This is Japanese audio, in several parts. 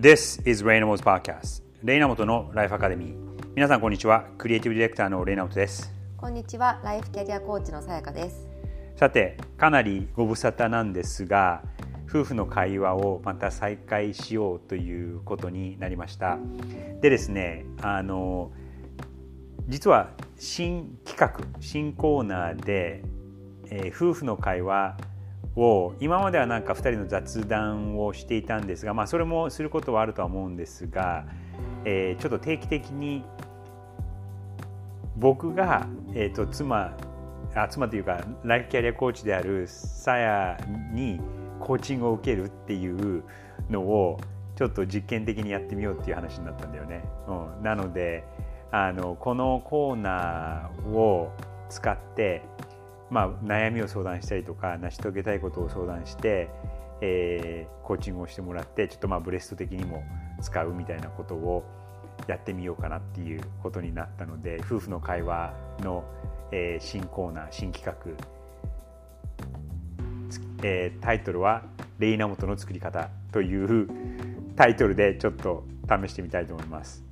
This is レイナモト Podcast レイナモトのライフアカデミー皆さんこんにちは。クリエイティブディレクターのレイナモトです。こんにちは。ライフキャリアコーチのさやかです。さてかなりご無沙汰なんですが夫婦の会話をまた再開しようということになりました。でですねあの実は新企画新コーナーで、えー、夫婦の会話を今まではなんか2人の雑談をしていたんですが、まあ、それもすることはあるとは思うんですが、えー、ちょっと定期的に僕が、えーと、妻あ妻というかライフキャリアコーチであるさやにコーチングを受けるっていうのをちょっと実験的にやってみようっていう話になったんだよね。うん、なのであのこのコーナーを使ってまあ、悩みを相談したりとか成し遂げたいことを相談して、えー、コーチングをしてもらってちょっとまあブレスト的にも使うみたいなことをやってみようかなっていうことになったので夫婦の会話の、えー、新コーナー新企画、えー、タイトルは「レイナモトの作り方」というタイトルでちょっと試してみたいと思います。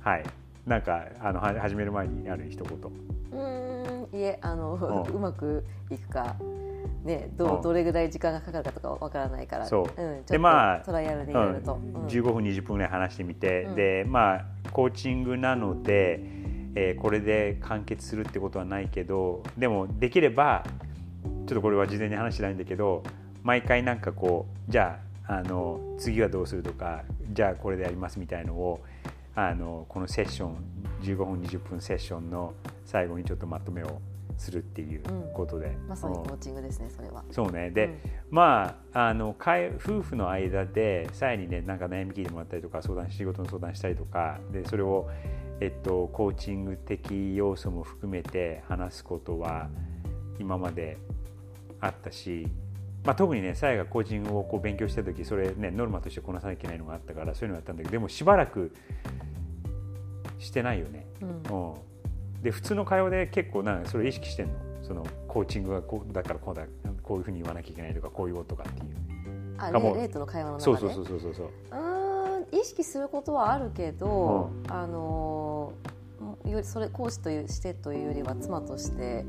はい、なんかあの始める前にある一言。いえあの、ううまくいくかね、どどれぐらい時間がかかるかとかわからないからそう、うん、でまあトライアルでやると、うん、15分20分ぐらい話してみて、うん、でまあコーチングなので、えー、これで完結するってことはないけどでもできればちょっとこれは事前に話してないんだけど毎回なんかこうじゃああの次はどうするとかじゃあこれでやりますみたいのをあのこのセッション15分20分セッションの最後にちょっとまとめをするっていうことで、うん、まさにコーチングですねそれは。そうね。で、うん、まああの夫婦の間でさえにねなんか悩み聞いてもらったりとか相談仕事の相談したりとかでそれをえっとコーチング的要素も含めて話すことは今まであったしまあ、特にねさやがコーチングをこう勉強した時それねノルマとしてこなさなきゃいけないのがあったからそういうのやったんだけどでもしばらくしてないよね。うん、うん。で普通の会話で結構なそれ意識してんの？そのコーチングがこうだからこうだこういうふうに言わなきゃいけないとかこういうことかっていう。あレートの会話の中で？そうそうそうそうそう。うん意識することはあるけど、うん、あのよりそれ講師というしてというよりは妻として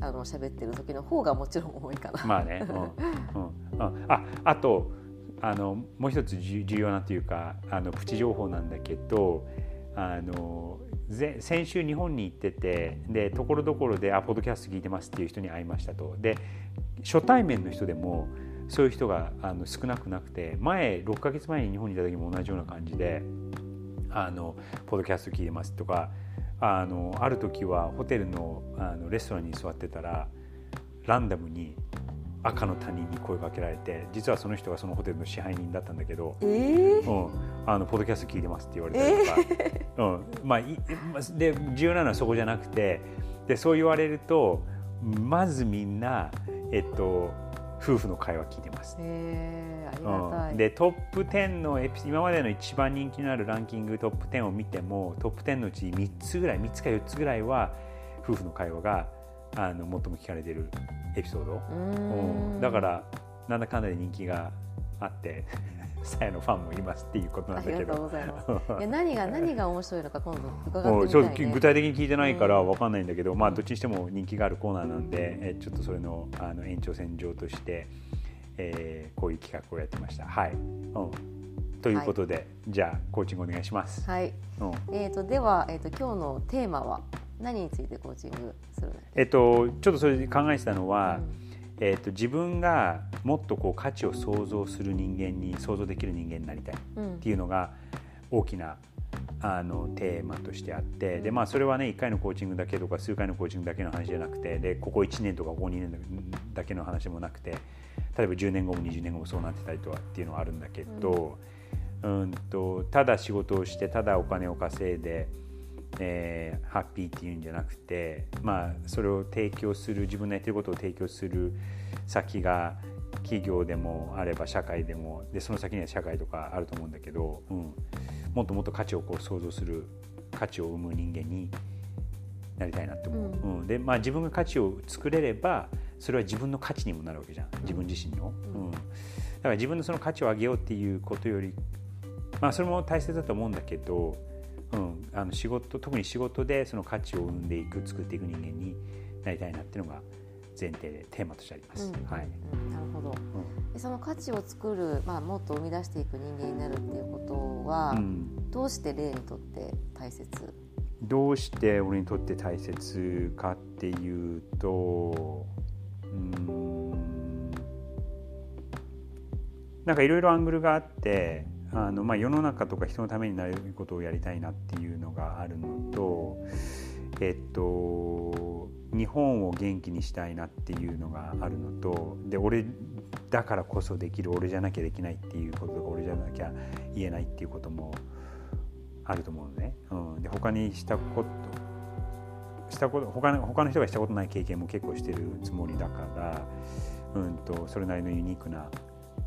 あの喋ってる時の方がもちろん多いかな。まあね、うん。うん、ああとあのもう一つ重要なというかあのプチ情報なんだけどあの先週日本に行っててでところどころで「あポッドキャスト聞いてます」っていう人に会いましたと。で初対面の人でもそういう人があの少なくなくて前6か月前に日本にいた時も同じような感じで「あのポッドキャスト聞いてます」とかあのある時はホテルのあのレストランに座ってたらランダムに赤の他人に声かけられて実はその人がそのホテルの支配人だったんだけど「えー、うん、あのポッドキャスト聞いてます」って言われたりとか、えー、うん。まあ、で重要なのはそこじゃなくてでそう言われるとまずみんな、えっと、夫婦の会話聞いてます。うん、でトップ10のエピ今までの一番人気のあるランキングトップ10を見てもトップ10のうち3つぐらい3つか4つぐらいは夫婦の会話があの最も聞かれてるエピソード。うん。だからなんだかんだで人気があってさやのファンもいますっていうことなんだけど。何が 何が面白いのか今度伺ってみたい、ね、具体的に聞いてないから分かんないんだけど、まあどっちにしても人気があるコーナーなんで、えちょっとそれのあの延長線上として、えー、こういう企画をやってました。はい、うん、ということで、はい、じゃあコーチングお願いします。はい、うん、えーと、では、えーと、と今日のテーマは何についてコーチングするえっとちょっとそれで考えてたのは、うん、えっと自分がもっとこう価値を想像する人間に想像できる人間になりたいっていうのが大きなあのテーマとしてあってで、まあ、それはね1回のコーチングだけとか数回のコーチングだけの話じゃなくてでここ1年とかここ2年だけの話もなくて例えば10年後も20年後もそうなってたりとかっていうのはあるんだけど、うん、うんとただ仕事をしてただお金を稼いでえー、ハッピーっていうんじゃなくて、まあ、それを提供する自分のやってることを提供する先が企業でもあれば社会でもでその先には社会とかあると思うんだけど、うん、もっともっと価値をこう想像する価値を生む人間になりたいなって思う、うん、うん、でまあ、自分が価値を作れればそれは自分の価値にもなるわけじゃん。自分自身の、うん、だから自分のその価値を上げようっていうことよりままあ、それも大切だと思うんだけど、うん、あの仕事特に仕事でその価値を生んでいく作っていく人間になりたいなっていうのが前提でテーマとしてあります。はい、うん、なるほど、うん、その価値を作る、まあ、もっと生み出していく人間になるっていうことは、うん、どうして例にとって大切？どうして俺にとって大切かっていうとうん。なんかいろいろアングルがあってあの、まあ、世の中とか人のためになることをやりたいなっていうのがあるのとえっと日本を元気にしたいなっていうのがあるのとで俺だからこそできる俺じゃなきゃできないっていうこととか俺じゃなきゃ言えないっていうこともあると思うのね。うん、で他にしたことしたこと他の他の人がしたことない経験も結構してるつもりだから、うんと、それなりのユニークな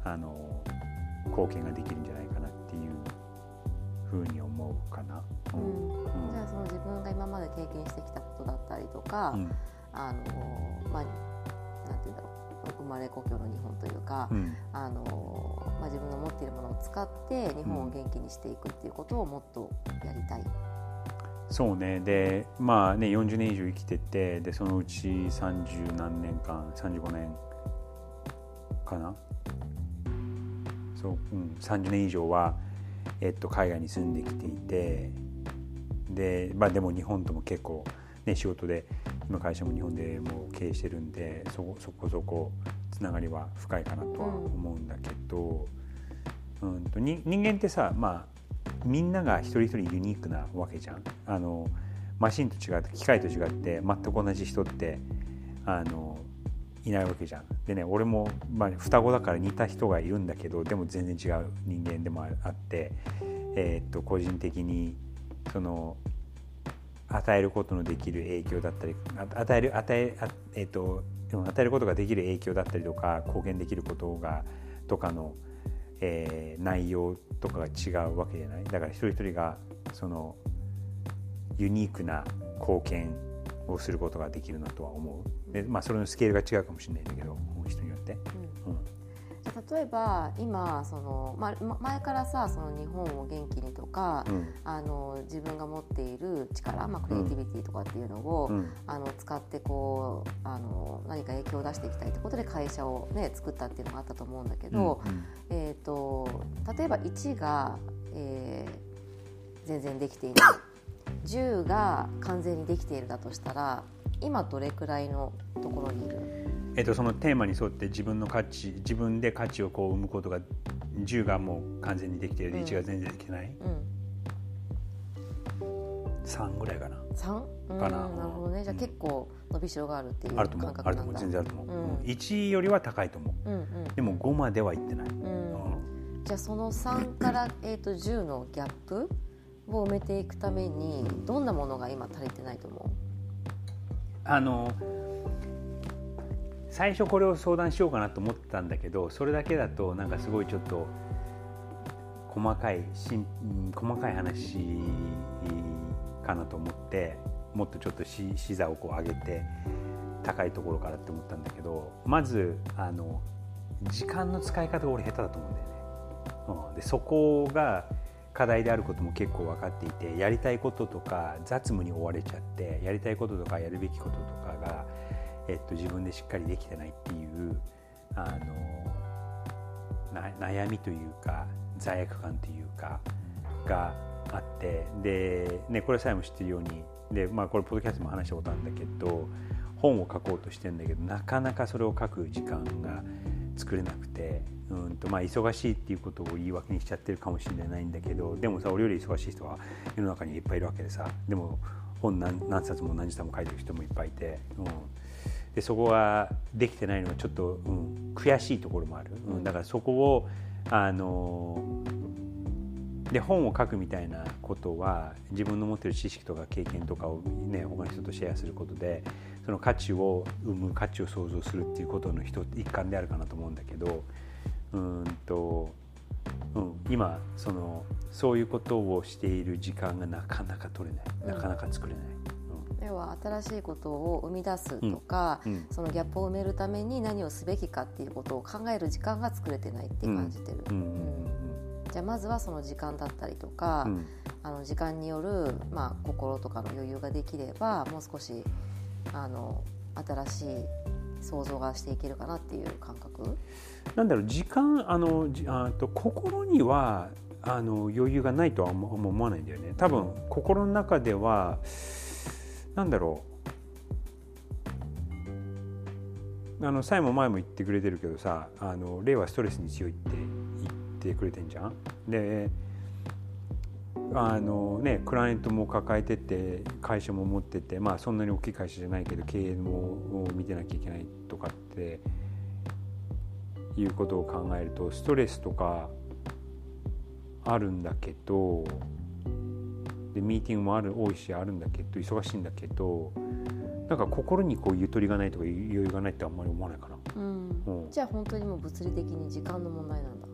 あの貢献ができるんじゃないかなっていうふうに思うかな。うん、うん、じゃあその自分が今まで経験してきたことだったりとか、うん、あのまあなんていうんだろう。生まれ故郷の日本というか、うん、あのまあ、自分の持っているものを使って日本を元気にしていくっていうことをもっとやりたい。そうね。でまあね40年以上生きててでそのうち30何年間35年かなそう、うん、30年以上は、えっと、海外に住んできていてで,、まあ、でも日本とも結構、ね、仕事で今会社も日本でも経営してるんでそそこそこつながりは深いかなとは思うんだけど、うん、うんと人間ってさまあみんなが一人一人ユニークなわけじゃん。あのマシンと違って機械と違って全く同じ人ってあのいないわけじゃん。でね俺も、まあ、双子だから似た人がいるんだけどでも全然違う人間でもあって、えー、っと個人的にその与えることのできる影響だったり与える与ええー、っと与えることができる影響だったりとか貢献できることがとかのえー、内容とかが違うわけじゃない？だから一人一人がそのユニークな貢献をすることができるなとは思う。で、まあ、それのスケールが違うかもしれないんだけど人によって。うん、うん。例えば今その、まあ、前からさその日本を元気にとか、うん、あの自分が持っている力、まあ、クリエイティビティとかっていうのを、うん、あの使ってこうあの何か影響を出していきたいってことで会社を、ね、作ったっていうのがあったと思うんだけど、うんうん、えーと、例えば1が、えー、全然できていない10が完全にできているだとしたら今どれくらいのところにいる？えっと、そのテーマに沿って自分の価値自分で価値をこう生むことが10がもう完全にできてるで、うん、1が全然できてない、うん、3ぐらいかな。3かな、なるほどね。じゃあ結構伸びしろがあるっていう感覚なんだ。あると思う。全然あると思う、うん、1よりは高いと思う、うんうん、でも5まではいってない、うん、じゃあその3から、えー、と10のギャップを埋めていくためにどんなものが今足りてないと思う？あの最初これを相談しようかなと思ってたんだけどそれだけだとなんかすごいちょっと細かいし細かい話かなと思ってもっとちょっと視座をこう上げて高いところからって思ったんだけどまずあの時間の使い方が俺下手だと思うんだよね。うん、でそこが課題であることも結構分かっていてやりたいこととか雑務に追われちゃってやりたいこととかやるべきこととかがえっと、自分でしっかりできてないっていうあの悩みというか罪悪感というかがあってで、ね、これさえも知ってるようにで、まあ、これポッドキャストも話したことあるんだけど本を書こうとしてるんだけどなかなかそれを書く時間が作れなくてうんとまあ忙しいっていうことを言い訳にしちゃってるかもしれないんだけどでもさ俺より忙しい人は世の中にいっぱいいるわけでさでも本何冊も何時間も書いてる人もいっぱいいて、うん、でそこはできてないのはちょっと、うん、悔しいところもある、うん、だからそこをあので本を書くみたいなことは自分の持ってる知識とか経験とかをね他の人とシェアすることでその価値を生む価値を創造するっていうことの一一環であるかなと思うんだけどうんと、うん、今そのそういうことをしている時間がなかなか取れない。なかなか作れない。要は新しいことを生み出すとか、うん、そのギャップを埋めるために何をすべきかっていうことを考える時間が作れてないって感じてる。じゃあまずはその時間だったりとか、うん、あの時間による、まあ、心とかの余裕ができればもう少しあの新しい想像がしていけるかなっていう感覚？なんだろう時間あのあと心にはあの余裕がないとは思わないんだよね。多分心の中ではなんだろう。あのサイも前も言ってくれてるけどさあの霊はストレスに強いって言ってくれてんじゃん。であのね、クライアントも抱えてて会社も持ってて、まあ、そんなに大きい会社じゃないけど経営も見てなきゃいけないとかっていうことを考えるとストレスとかあるんだけどでミーティングもある多いしあるんだけど忙しいんだけどなんか心にこうゆとりがないとか余裕がないってあんまり思わないかな、うん、うん、じゃあ本当にもう物理的に時間の問題なんだ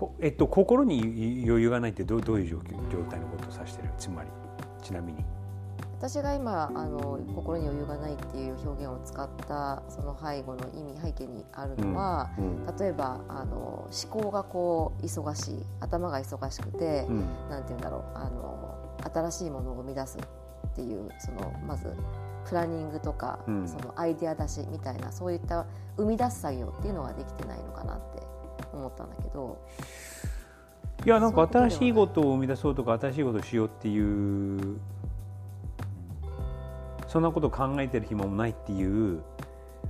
こえっと心に余裕がないってどどういう状状態のことを指してる？つまりちなみに。私が今あの心に余裕がないっていう表現を使ったその背後の意味背景にあるのは、うん、例えばあの思考がこう忙しい頭が忙しくて、うん、なんて言うんだろうあの新しいものを生み出すっていうそのまずプランニングとか、うん、そのアイデア出しみたいなそういった生み出す作業っていうのができてないのかなって思ったんだけど。いやなんか新しいことを生み出そうとか新しいことをしようっていうそんなこと考えてる暇もないっていう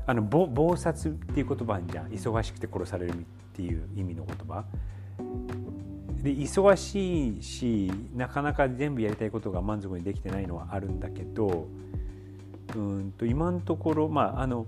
あの暴殺っていう言葉じゃん。忙しくて殺されるっていう意味の言葉。で忙しいしなかなか全部やりたいことが満足にできてないのはあるんだけどうんと今のところまああの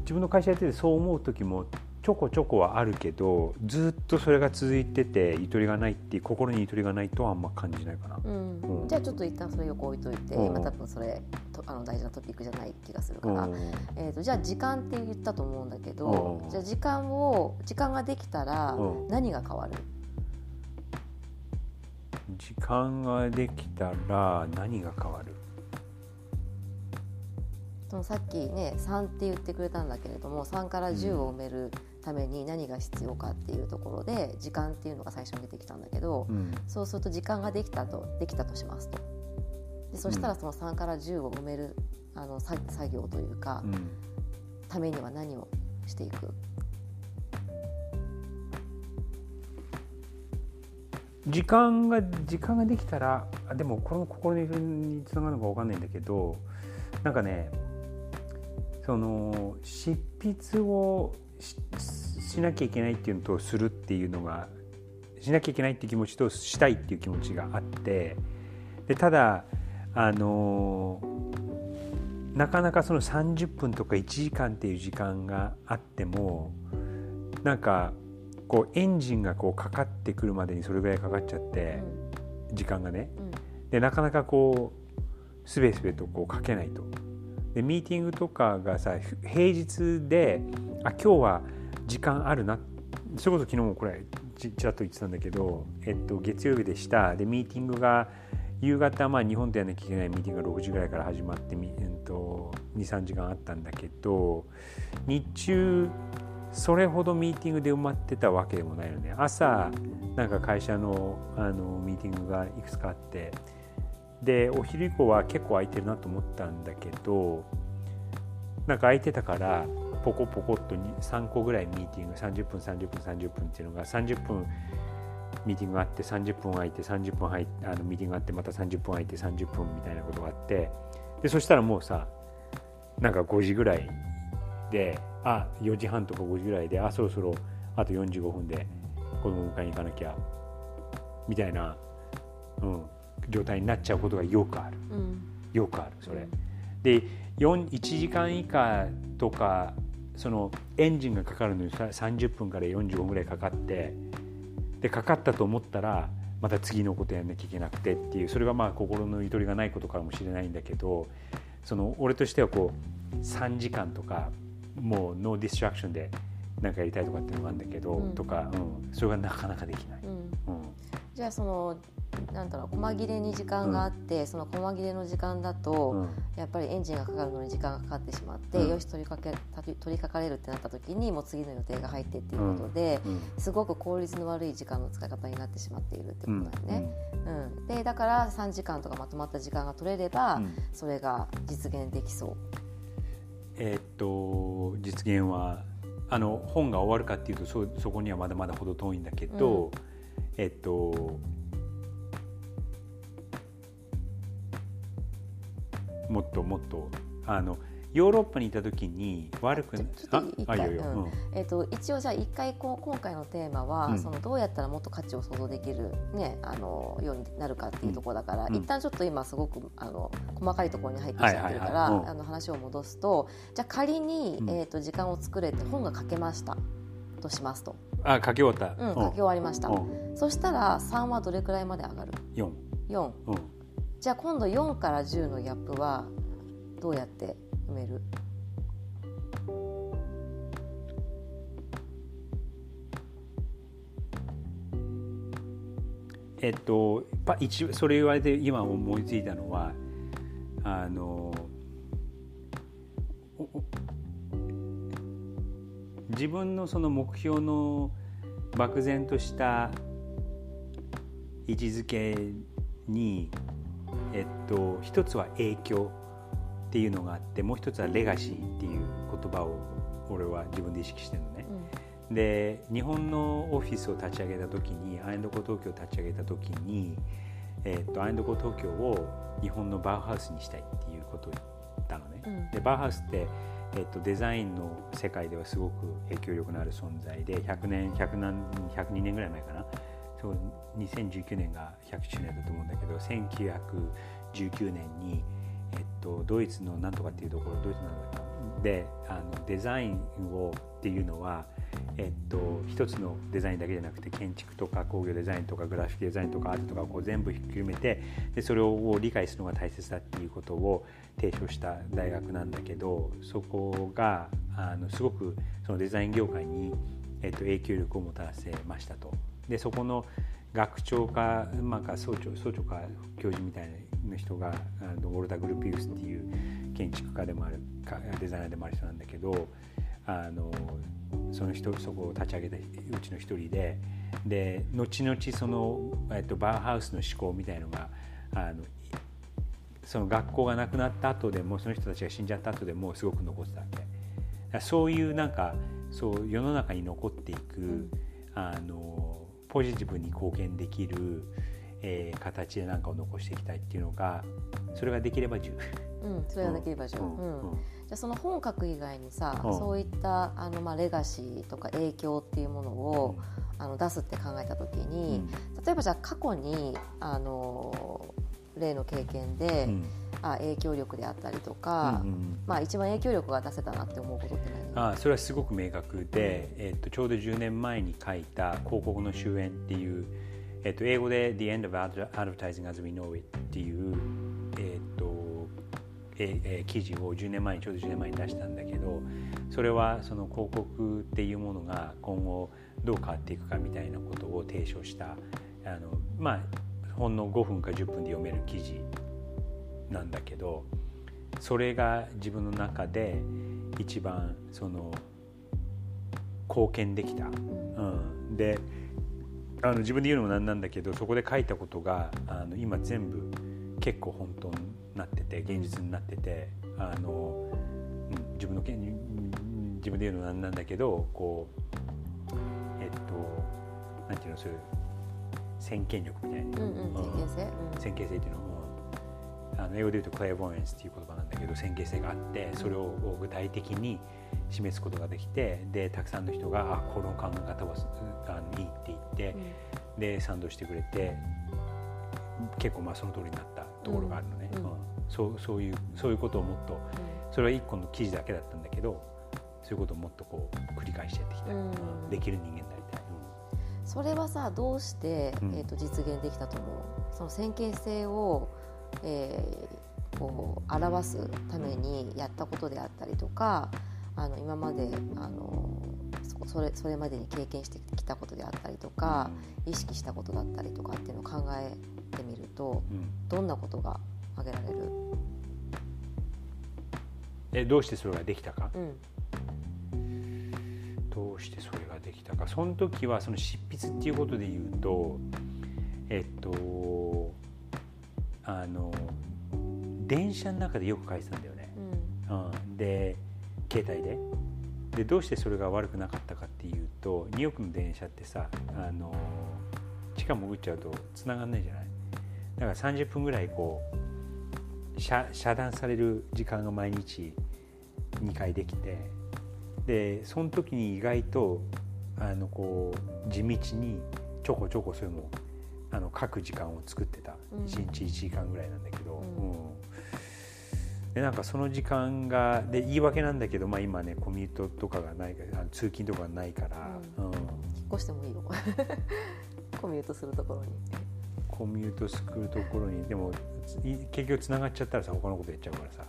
自分の会社やっててそう思う時もちょこちょこはあるけどずっとそれが続いててゆとりがないっていう心にゆとりがないとはあんま感じないかな、うん。うん、じゃあちょっと一旦それ横置いといて、今多分それとあの大事なトピックじゃない気がするから、えーと、じゃあ時間って言ったと思うんだけど、じゃあ時間を時間ができたら何が変わる、時間ができたら何が変わる？そのさっきね3って言ってくれたんだけれども3から10を埋めるために何が必要かっていうところで時間っていうのが最初に出てきたんだけど、うん、そうすると時間ができたとできたとしますと。でそしたらその3から10を埋めるあの作業というか、うん、ためには何をしていく？時間が時間ができたらでもこれも心につながるのか分かんないんだけどなんかねその執筆をしなきゃいけないっていうのとするっていうのがしなきゃいけないっていう気持ちとしたいっていう気持ちがあってでただあのなかなかその30分とか1時間っていう時間があってもなんかこうエンジンがこうかかってくるまでにそれぐらいかかっちゃって、時間がね、でなかなかこうすべすべとこう書けないと。でミーティングとかがさ平日であ今日は時間あるな。それこそ昨日もこれちらっと言ってたんだけど、えっと、月曜日でした。でミーティングが夕方、まあ、日本でやらなきゃいけないミーティングが6時ぐらいから始まって、えっと、23時間あったんだけど日中それほどミーティングで埋まってたわけでもないよね。朝なんか会社のあのミーティングがいくつかあってでお昼以降は結構空いてるなと思ったんだけどなんか空いてたからポコポコっと3個ぐらいミーティング30分30分30分っていうのが30分ミーティングがあって30分空いて30分入ってあのミーティングがあってまた30分空いて30分みたいなことがあってでそしたらもうさなんか5時ぐらいであ4時半とか5時ぐらいであそろそろあと45分で子供迎えに行かなきゃみたいな、うん、状態になっちゃうことがよくある、うん、よくあるそれ。で1時間以下とかそのエンジンがかかるのに30分から45分ぐらいかかってでかかったと思ったらまた次のことやんなきゃいけなくてっていうそれがまあ心のゆとりがないことかもしれないんだけどその俺としてはこう3時間とかもう no distraction で何かやりたいとかっていうのがあるんだけど、うん、とか、うん、それがなかなかできない。うん、じゃあそのなんだろう細切れに時間があって、うん、その細切れの時間だと、うん、やっぱりエンジンがかかるのに時間がかかってしまって、うん、よし取りかけ取りかかれるってなった時にもう次の予定が入ってっていうことで、すごく効率の悪い時間の使い方になってしまっているってことだよね。うん。でだから3時間とかまとまった時間が取れれば、それが実現できそう。えー、っと実現はあの本が終わるかっていうとそそこにはまだまだ程遠いんだけど、えっともっともっとあのヨーロッパにいた時に悪くああいよいよ、うん、えーと、一応じゃあ一回こう今回のテーマは、うん、そのどうやったらもっと価値を想像できる、ね、あのようになるかっていうところだから、うん、一旦ちょっと今すごくあの細かいところに入ってきちゃってるから、あの話を戻すとじゃあ仮に、えーと、時間を作れて本が書けましたとしますと。あ書き終わった、うん、書き終わりました、そしたら3はどれくらいまで上がる ?4。4、じゃあ今度4から10のギャップはどうやって埋める？えっと一それ言われて今思いついたのはあの自分のその目標の漠然とした位置づけに、と、一つは影響っていうのがあってもう一つはレガシーっていう言葉を俺は自分で意識してるのね。うん、で日本のオフィスを立ち上げた時にアインドコ東京を立ち上げた時に、えーと、アインドコ東京を日本のバウハウスにしたいっていうことを言ったのね。うん、でバウハウスってえっと、デザインの世界ではすごく影響力のある存在で100年100何102年ぐらい前かなそう2019年が100周年だと思うんだけど1919年にえっと、ドイツのなんとかっていうところドイツなんだけであのデザインをっていうのは、えっと、一つのデザインだけじゃなくて建築とか工業デザインとかグラフィックデザインとかアートとかこう全部ひっくるめてでそれを理解するのが大切だっていうことを提唱した大学なんだけどそこがあのすごくそのデザイン業界に、えっと、影響力をもたらせましたと。でそこの学長か,、まあ、か総長総長か教授みたいな人があのウォルタ・グルピウスっていう建築家でもあるデザイナーでもある人なんだけどあのその人そこを立ち上げたうちの一人でで後々その、えっと、バーハウスの思考みたいのがあのその学校がなくなった後でもその人たちが死んじゃった後でもすごく残ってたわけ。そういうなんかそう世の中に残っていくあのポジティブに貢献できる、えー、形で何かを残していきたいっていうのがそれができれば10。うん、それができれば10、うんうん、じゃあその本を書く以外にさ、うん、そういったあの、まあ、レガシーとか影響っていうものを、あの出すって考えた時に、例えばじゃあ過去にあの例の経験で、あ影響力であったりとか、うんうん、まあ、一番影響力が出せたなって思うことって何？あそれはすごく明確で、えー、っとちょうど10年前に書いた「広告の終焉」っていう、え、っと英語で「The End of Advertising as We Know It」っていう、え、っとええ記事を10年前にちょうど10年前に出したんだけどそれはその広告っていうものが今後どう変わっていくかみたいなことを提唱したあのまあほんの5分か10分で読める記事なんだけどそれが自分の中で一番その貢献できた。うん、であの自分で言うのもなんなんだけどそこで書いたことがあの今全部結構本当になってて現実になっててあの、うん、自分の自分で言うのもなんなんだけどこうえっとなんていうのそういう先見力みたいな、うんうん、先見性、うん、先見性っていうのをあの英語で言うとクレアボーエンスっていう言葉なんだけど先見性があってそれを具体的に示すことができてでたくさんの人があこの考え方はあのいいって言って、うん、で賛同してくれて結構まあその通りになったところがあるのね、うん、うん、そうそういうそういうことをもっと、それは一個の記事だけだったんだけどそういうことをもっとこう繰り返してやっていきた。い、うん、できる人間になりたい。それはさどうして、えーと、実現できたと思う？その先見性をえー、こう表すためにやったことであったりとかあの今まであのそれそれまでに経験してきたことであったりとか、うん、意識したことだったりとかっていうのを考えてみると、うん、どんなことが挙げられる？えどうしてそれができたか、うん、どうしてそれができたか？その時はその執筆っていうことで言うとえっとあの電車の中でよく書いてたんだよね。うん、で携帯で。でどうしてそれが悪くなかったかっていうとニューヨークの電車ってさあの地下潜っちゃうと繋がんないじゃない？だから30分ぐらいこう遮遮断される時間が毎日2回できてでその時に意外とあのこう地道にちょこちょこそういうのあの書く時間を作ってた、うん、1日1時間ぐらいなんだけど、うん、うん。でなんかその時間がで言い訳なんだけど、まあ、今ねコミュートとかがない通勤とかがないから、うん。うん、引っ越してもいいよ コミュートするところに。コミュートするところにでも結局つながっちゃったらさ他のことやっちゃうからさ。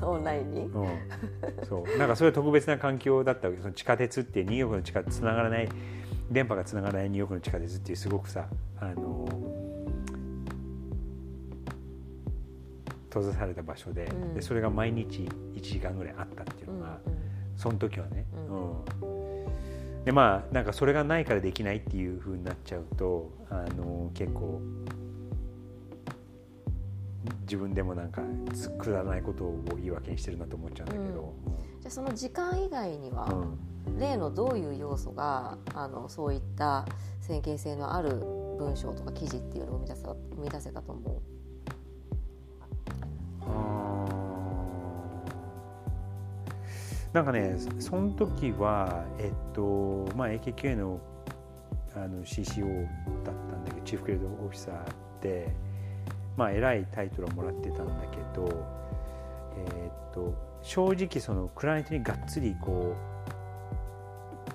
オンラインに、うん、そう。なんかそれは特別な環境だったわけ。その地下鉄ってニューヨークの地下つながらない電波がつながらないニューヨークの地下鉄っていうすごくさあの閉ざされた場所でうん、でそれが毎日1時間ぐらいあったっていうのが、うんうん、その時はね、うん、でまあなんかそれがないからできないっていうふうになっちゃうとあの結構自分でもなんかくだらないことを言い訳にしてるなと思っちゃうんだけど、じゃあその時間以外には、例のどういう要素があのそういった先見性のある文章とか記事っていうのを生み出せ生み出せたと思う？なんかねその時はえっとまあ AKQA のあの CCO だったんだけどチーフクレードオフィサーでまあ偉いタイトルをもらってたんだけどえっと正直そのクライアントにがっつりこう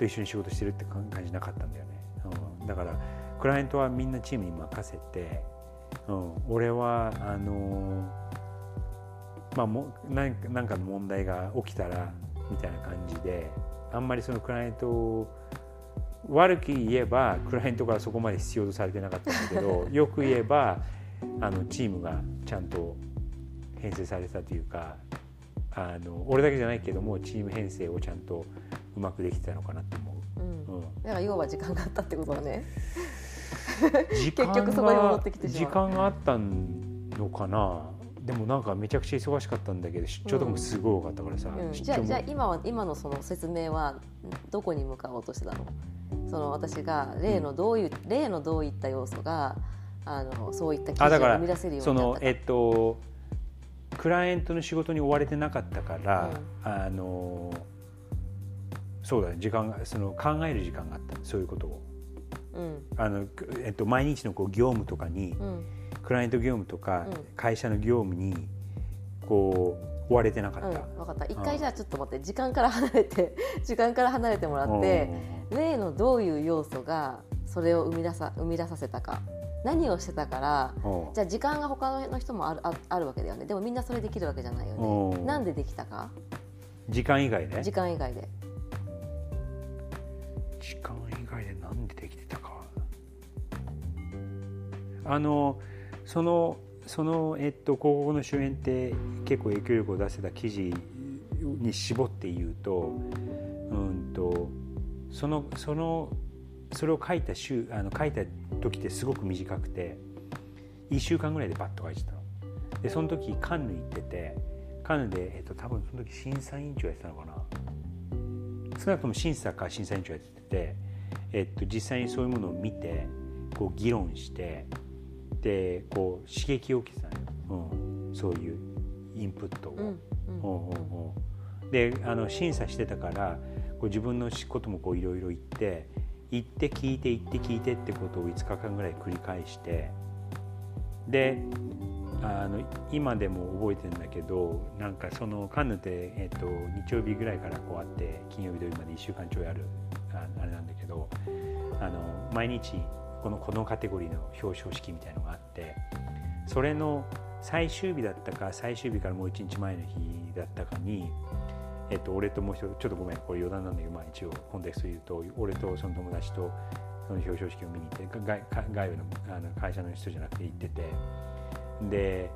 と一緒に仕事してるって感じなかったんだよね、うん、だからクライアントはみんなチームに任せて、うん、俺はあのまあもなんなんかの問題が起きたらみたいな感じであんまりそのクライアントを悪く言えばクライアントからそこまで必要とされてなかったんだけど よく言えばあのチームがちゃんと編成されたというかあの俺だけじゃないけどもチーム編成をちゃんとうまくできてたのかなと思う。うん、うん、だから要は時間があったってことだね。結局そこに戻ってきて時間があったのかな。でもなんかめちゃくちゃ忙しかったんだけど出張とかもすごい多かったからさ、うん。うん、じゃあじゃあ今は今のその説明はどこに向かおうとしてたの？その私が例のどういう、うん、例のどういった要素があのそういった記事を生み出せるようになったか。そのえっとクライアントの仕事に追われてなかったから、あのそうだね。時間がその考える時間があった。そういうことを、あのえっと、毎日のこう業務とかに、クライアント業務とか会社の業務にこう追われてなかった、うん、分かった。一回じゃあちょっと待って。時間から離れて 時間から離れてもらって例のどういう要素がそれを生み出さ生み出させたか。何をしてたからじゃあ時間が他の人もあるああるわけだよね。でもみんなそれできるわけじゃないよね。なんでできたか？時間以外で？時間以外で時間以外でなんでできてたか。あのそのその、えっと、広告の主演って結構影響力を出せた記事に絞って言うと,、うんと、そのそのそれを書いた週あの書いた時ってすごく短くて1週間ぐらいでバッと書いてたの。でその時カンヌ行っててカンヌで、えっと、多分その時審査委員長やってたのかな。少なくとも審査か審査委員長やってて、えっと、実際にそういうものを見てこう議論してでこう刺激を受けてたの、うん、そういうインプットを。であの審査してたからこう自分のこともいろいろ言って行って聞いて行って聞いてってことを5日間ぐらい繰り返してであの今でも覚えてるんだけどなんかそのカンヌって、えーと、日曜日ぐらいからこうあって金曜日土曜日まで1週間ちょいあるあれなんだけどあの毎日このこのカテゴリーの表彰式みたいのがあってそれの最終日だったか最終日からもう一日前の日だったかにえっと、俺ともう一人ちょっとごめんこれ余談なんだけど、まあ、一応コンテクスト言うと俺とその友達とその表彰式を見に行って外外部のあの会社の人じゃなくて行っててで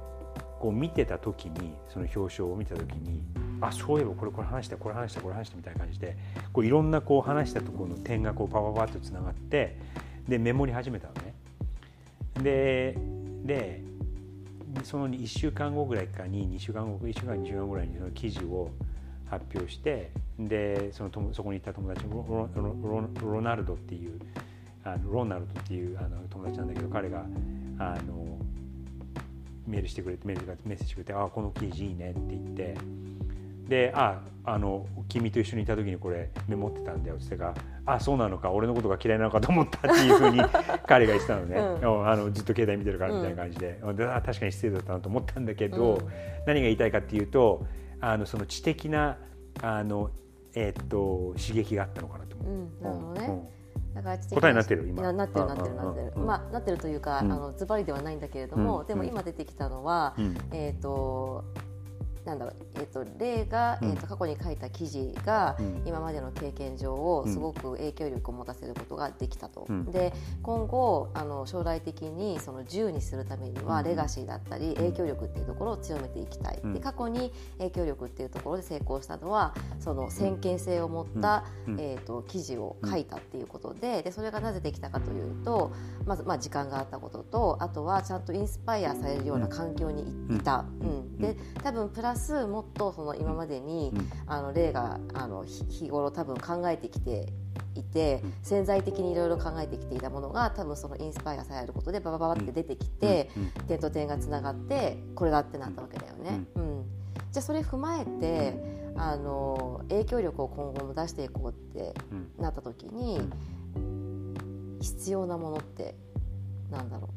こう見てた時にその表彰を見た時にあそういえばこれこれ話したこれ話したこれ話したみたいな感じでこういろんなこう話したところの点がこうパパパッとつながってでメモり始めたのね。ででその1週間後ぐらいかに2週間後1週間2週間ぐらいにその記事を発表してでそのそこにいた友達ロロナルドっていうあのロナルドっていうあの友達なんだけど彼があのメールしてくれてメールがメッセージしてくれて「あこの記事いいね」って言ってで「ああの君と一緒にいた時にこれメモってたんだよ」って言ってから「あそうなのか。俺のことが嫌いなのかと思った」っていうふうに 彼が言ってたのね、うん、あのずっと携帯見てるからみたいな感じで,、うん、で確かに失礼だったなと思ったんだけど、うん、何が言いたいかっていうとあのその知的なあの、えー、っと刺激があったのかなと思う。うん、なるほどね、だから答えになってる今。なってるなってるなってる、まあなってるというか、あのズバリではないんだけれども、でも今出てきたのは、えっ、となんだろう、えーと、例が、えーと、過去に書いた記事が、今までの経験上をすごく影響力を持たせることができたと。うん、で今後あの将来的にその自由にするためには、レガシーだったり影響力っていうところを強めていきたい。で過去に影響力っていうところで成功したのはその先見性を持った、えーと、記事を書いたっていうことででそれがなぜできたかというとまず、まあ、時間があったこととあとはちゃんとインスパイアされるような環境にいた。うん、で多分プラスもっとその今までに、うん、あの例があの日頃多分考えてきていて潜在的にいろいろ考えてきていたものが多分そのインスパイアされることでババババって出てきて、点と点がつながってこれだってなったわけだよね。うん、じゃあそれ踏まえてあの影響力を今後も出していこうってなった時に必要なものってなんだろ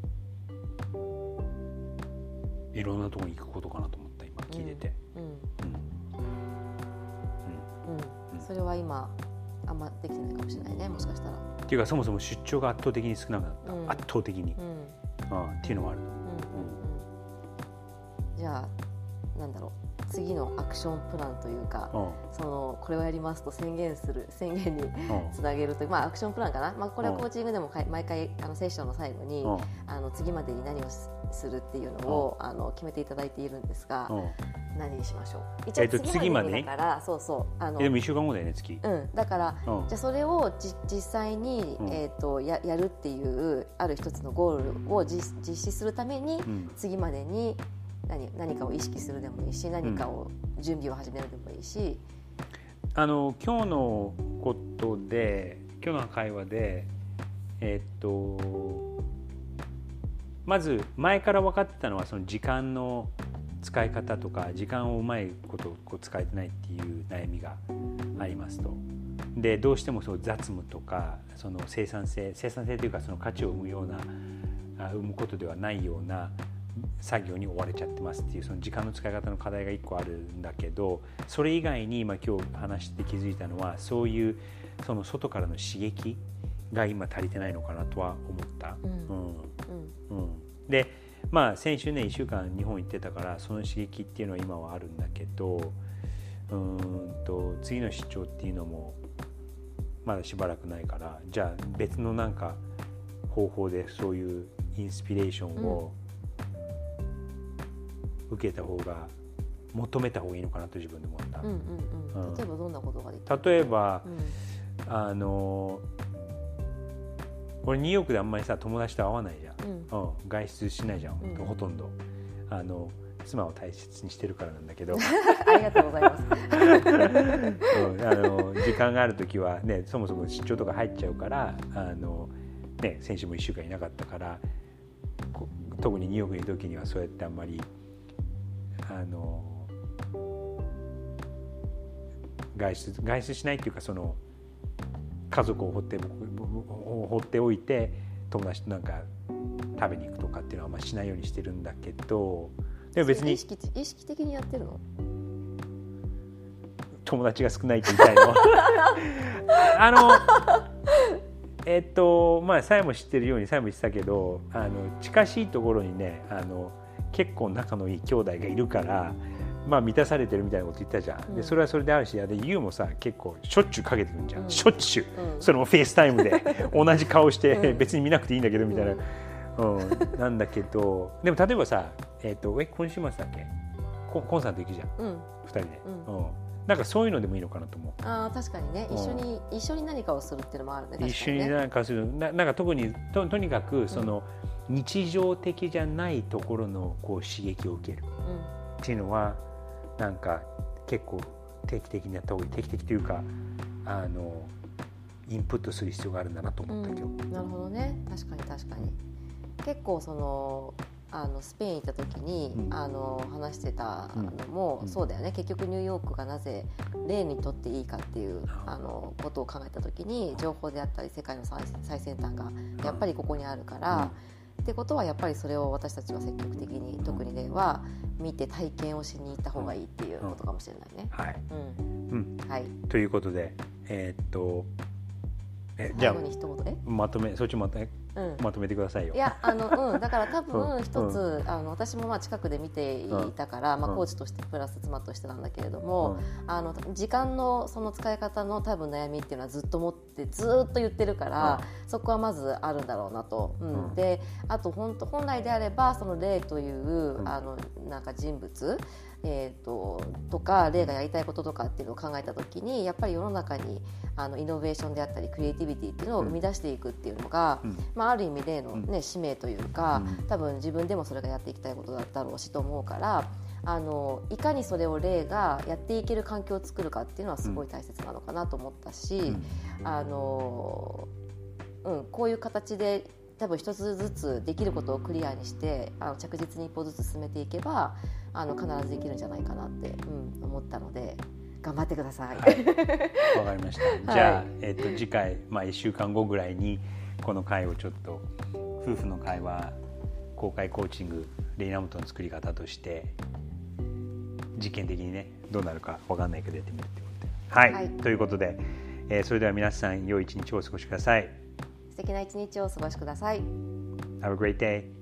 う？いろんなところに行くことかなと思聞いてて。それは今あんまできてないかもしれないねもしかしたら。っていうかそもそも出張が圧倒的に少なくなった、うん、圧倒的に、うん、あっていうのもある、うん。うん、じゃあなんだろう。次のアクションプランというか、そのこれをやりますと宣言する 宣言につなげるという、まあ、アクションプランかな、まあ、これはコーチングでも毎回あのセッションの最後に、あの次までに何をするっていうのを、あの決めていただいているんですが、何にしましょう？一応次までだから、そうそう。あのでも1週間後だよね月、うん、だから、じゃあそれをじ実際に、えー、とややるっていうある一つのゴールを実実施するために、次までに何何かを意識するでもいいし何かを準備を始めるでもいいし、あの今日のことで今日の会話でえっとまず前から分かってたのはその時間の使い方とか時間をうまいことこう使えてないっていう悩みがありますと。でどうしてもそう雑務とかその生産性生産性というかその価値を生むような生むことではないような作業に追われちゃってますっていうその時間の使い方の課題が1個あるんだけどそれ以外に今今日話して気づいたのはそういうその外からの刺激が今足りてないのかなとは思った。うんうんうん、でまあ先週ね1週間日本行ってたからその刺激っていうのは今はあるんだけどうんと次の出張っていうのもまだしばらくないからじゃあ別のなんか方法でそういうインスピレーションを受けた方が求めた方がいいのかなと自分で思った。うんうんうん、例えばどんなことができ例えば、うん、あの俺ニューヨークであんまりさ友達と会わないじゃん、うん、うん、外出しないじゃん、ほとんど。あの妻を大切にしてるからなんだけど。ありがとうございます、うん、あの時間がある時はねそもそも出張とか入っちゃうからあの、ね、先週も1週間いなかったから特にニューヨークにいる時にはそうやってあんまりあの外出外出しないっていうかその家族を放って放っておいて友達となんか食べに行くとかっていうのはあんましないようにしてるんだけどでも別に意識意識的にやってるの？友達が少ないって言いたいの？あのえっとまあさえも知ってるようにさえも言ってたけどあの近しいところにねあの結構仲のいい兄弟がいるからまあ満たされてるみたいなこと言ったじゃん、うん、でそれはそれであるしで YOU もさ結構しょっちゅうかけてくるんじゃん、うん、しょっちゅう、それも FaceTime で。同じ顔して別に見なくていいんだけどみたいな、うん。なんだけど でも例えばさ、えーと、え今週末だっけ？ココンサート行くじゃん、うん、2人で、うん。なんかそういうのでもいいのかなと思う。あ確かにね、一緒に一緒に何かをするっていうのもあるね。一緒に何かする。ななんか特にととにかくその、日常的じゃないところのこう刺激を受ける、っていうのはなんか結構定期的にやった方がいい。定期的というかあのインプットする必要があるんだなと思った今日、うん、なるほどね。確かに確かに結構そのあのスペイン行った時に、うん、あの話してたのも、うん、そうだよね。結局ニューヨークがなぜ例にとっていいかっていうあのことを考えた時に情報であったり世界の最先端がやっぱりここにあるから。ってことはやっぱりそれを私たちは積極的に特に例は見て体験をしに行った方がいいっていうことかもしれないね。はい、うん。はい、ということで、えー、っとえじゃあまとめそっちまとめまとめてくださいよ。いやあの、うん、だから多分一つ、あの私もまあ近くで見ていたから、まあ、コーチとしてプラス妻としてなんだけれども、あの時間のその使い方の多分悩みっていうのはずっと持ってずっと言ってるから、そこはまずあるんだろうなと。うん、であと本当本来であればその霊という、あのなんか人物えーと、とか例がやりたいこととかっていうのを考えた時にやっぱり世の中にあのイノベーションであったりクリエイティビティっていうのを生み出していくっていうのが、うん、まあ、ある意味例の、ね、使命というか、多分自分でもそれがやっていきたいことだったろうしと思うからあのいかにそれを例がやっていける環境を作るかっていうのはすごい大切なのかなと思ったし、あのうん、こういう形で多分一つずつできることをクリアにしてあの着実に一歩ずつ進めていけばあの必ずできるんじゃないかなって、うん、思ったので。頑張ってください。わ、はい、かりました。じゃあ、はい、えっ、と次回まあ一週間後ぐらいにこの回をちょっと夫婦の会話公開コーチングレイナムトの作り方として実験的にねどうなるかわかんないけどやってみるってことで。はい、はい、ということで、えー、それでは皆さん良い一日をお過ごしください。素敵な一日をお過ごしください。Have a great day.